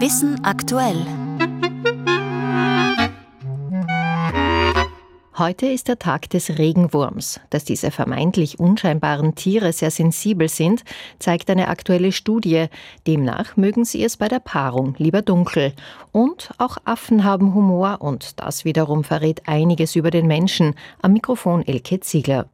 Wissen aktuell. Heute ist der Tag des Regenwurms. Dass diese vermeintlich unscheinbaren Tiere sehr sensibel sind, zeigt eine aktuelle Studie. Demnach mögen sie es bei der Paarung lieber dunkel. Und auch Affen haben Humor und das wiederum verrät einiges über den Menschen. Am Mikrofon Elke Ziegler.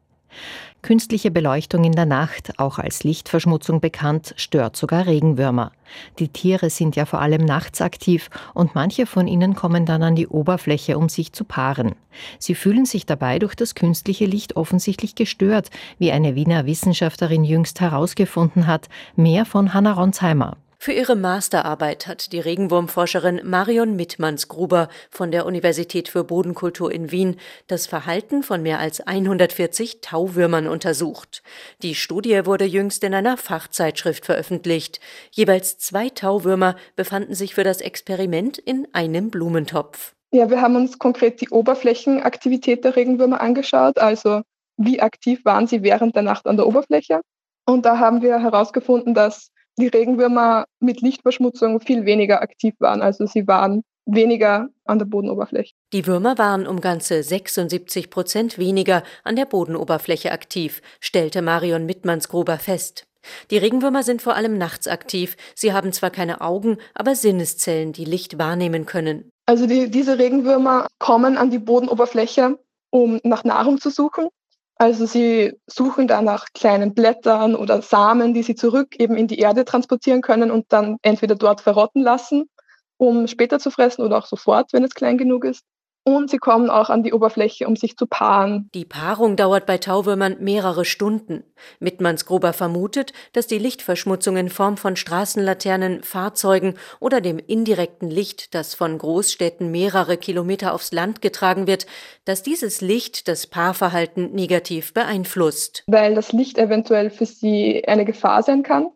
Künstliche Beleuchtung in der Nacht, auch als Lichtverschmutzung bekannt, stört sogar Regenwürmer. Die Tiere sind ja vor allem nachts aktiv und manche von ihnen kommen dann an die Oberfläche, um sich zu paaren. Sie fühlen sich dabei durch das künstliche Licht offensichtlich gestört, wie eine Wiener Wissenschaftlerin jüngst herausgefunden hat. Mehr von Hanna Ronsheimer. Für ihre Masterarbeit hat die Regenwurmforscherin Marion Mittmanns-Gruber von der Universität für Bodenkultur in Wien das Verhalten von mehr als 140 Tauwürmern untersucht. Die Studie wurde jüngst in einer Fachzeitschrift veröffentlicht. Jeweils zwei Tauwürmer befanden sich für das Experiment in einem Blumentopf. Ja, wir haben uns konkret die Oberflächenaktivität der Regenwürmer angeschaut, also wie aktiv waren sie während der Nacht an der Oberfläche. Und da haben wir herausgefunden, dass die Regenwürmer mit Lichtverschmutzung viel weniger aktiv waren. Also sie waren weniger an der Bodenoberfläche. Die Würmer waren um ganze 76 Prozent weniger an der Bodenoberfläche aktiv, stellte Marion Mittmannsgruber fest. Die Regenwürmer sind vor allem nachts aktiv. Sie haben zwar keine Augen, aber Sinneszellen, die Licht wahrnehmen können. Also die, diese Regenwürmer kommen an die Bodenoberfläche, um nach Nahrung zu suchen. Also sie suchen da nach kleinen Blättern oder Samen, die sie zurück eben in die Erde transportieren können und dann entweder dort verrotten lassen, um später zu fressen oder auch sofort, wenn es klein genug ist. Und sie kommen auch an die Oberfläche, um sich zu paaren. Die Paarung dauert bei Tauwürmern mehrere Stunden. Mittmanns Gruber vermutet, dass die Lichtverschmutzung in Form von Straßenlaternen, Fahrzeugen oder dem indirekten Licht, das von Großstädten mehrere Kilometer aufs Land getragen wird, dass dieses Licht das Paarverhalten negativ beeinflusst. Weil das Licht eventuell für sie eine Gefahr sein kann,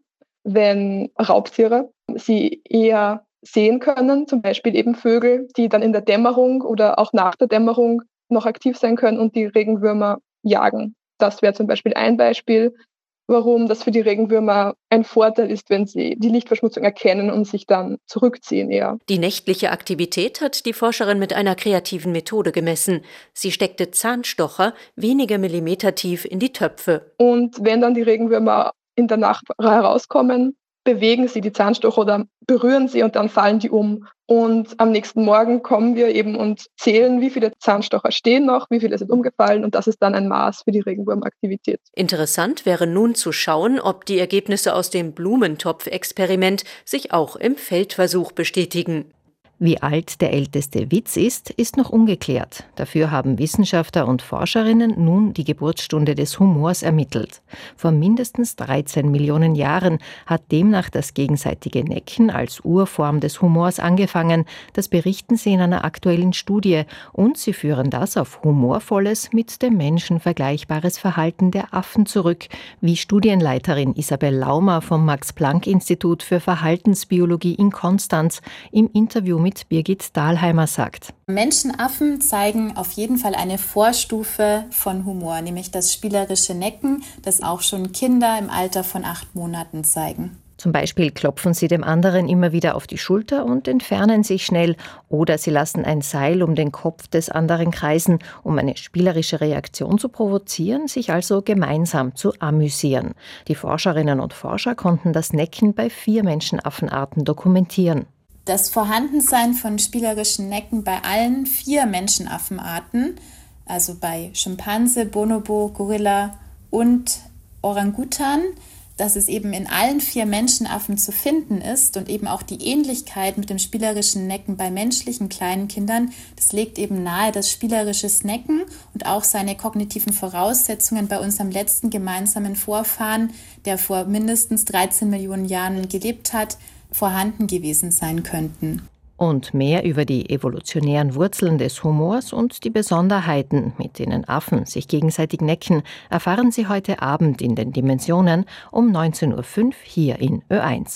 wenn Raubtiere sie eher sehen können, zum Beispiel eben Vögel, die dann in der Dämmerung oder auch nach der Dämmerung noch aktiv sein können und die Regenwürmer jagen. Das wäre zum Beispiel ein Beispiel, warum das für die Regenwürmer ein Vorteil ist, wenn sie die Lichtverschmutzung erkennen und sich dann zurückziehen eher. Die nächtliche Aktivität hat die Forscherin mit einer kreativen Methode gemessen. Sie steckte Zahnstocher wenige Millimeter tief in die Töpfe. Und wenn dann die Regenwürmer in der Nacht herauskommen, bewegen sie die Zahnstocher oder berühren sie und dann fallen die um. Und am nächsten Morgen kommen wir eben und zählen, wie viele Zahnstocher stehen noch, wie viele sind umgefallen und das ist dann ein Maß für die Regenwurmaktivität. Interessant wäre nun zu schauen, ob die Ergebnisse aus dem Blumentopf-Experiment sich auch im Feldversuch bestätigen. Wie alt der älteste Witz ist, ist noch ungeklärt. Dafür haben Wissenschaftler und Forscherinnen nun die Geburtsstunde des Humors ermittelt. Vor mindestens 13 Millionen Jahren hat demnach das gegenseitige Necken als Urform des Humors angefangen. Das berichten sie in einer aktuellen Studie und sie führen das auf humorvolles, mit dem Menschen vergleichbares Verhalten der Affen zurück, wie Studienleiterin Isabel Laumer vom Max-Planck-Institut für Verhaltensbiologie in Konstanz im Interview mit mit Birgit Dahlheimer sagt. Menschenaffen zeigen auf jeden Fall eine Vorstufe von Humor, nämlich das spielerische Necken, das auch schon Kinder im Alter von acht Monaten zeigen. Zum Beispiel klopfen sie dem anderen immer wieder auf die Schulter und entfernen sich schnell oder sie lassen ein Seil um den Kopf des anderen kreisen, um eine spielerische Reaktion zu provozieren, sich also gemeinsam zu amüsieren. Die Forscherinnen und Forscher konnten das Necken bei vier Menschenaffenarten dokumentieren. Das Vorhandensein von spielerischen Necken bei allen vier Menschenaffenarten, also bei Schimpanse, Bonobo, Gorilla und Orangutan, dass es eben in allen vier Menschenaffen zu finden ist und eben auch die Ähnlichkeit mit dem spielerischen Necken bei menschlichen kleinen Kindern, das legt eben nahe, dass spielerisches Necken und auch seine kognitiven Voraussetzungen bei unserem letzten gemeinsamen Vorfahren, der vor mindestens 13 Millionen Jahren gelebt hat, vorhanden gewesen sein könnten. Und mehr über die evolutionären Wurzeln des Humors und die Besonderheiten, mit denen Affen sich gegenseitig necken, erfahren Sie heute Abend in den Dimensionen um 19.05 Uhr hier in Ö1.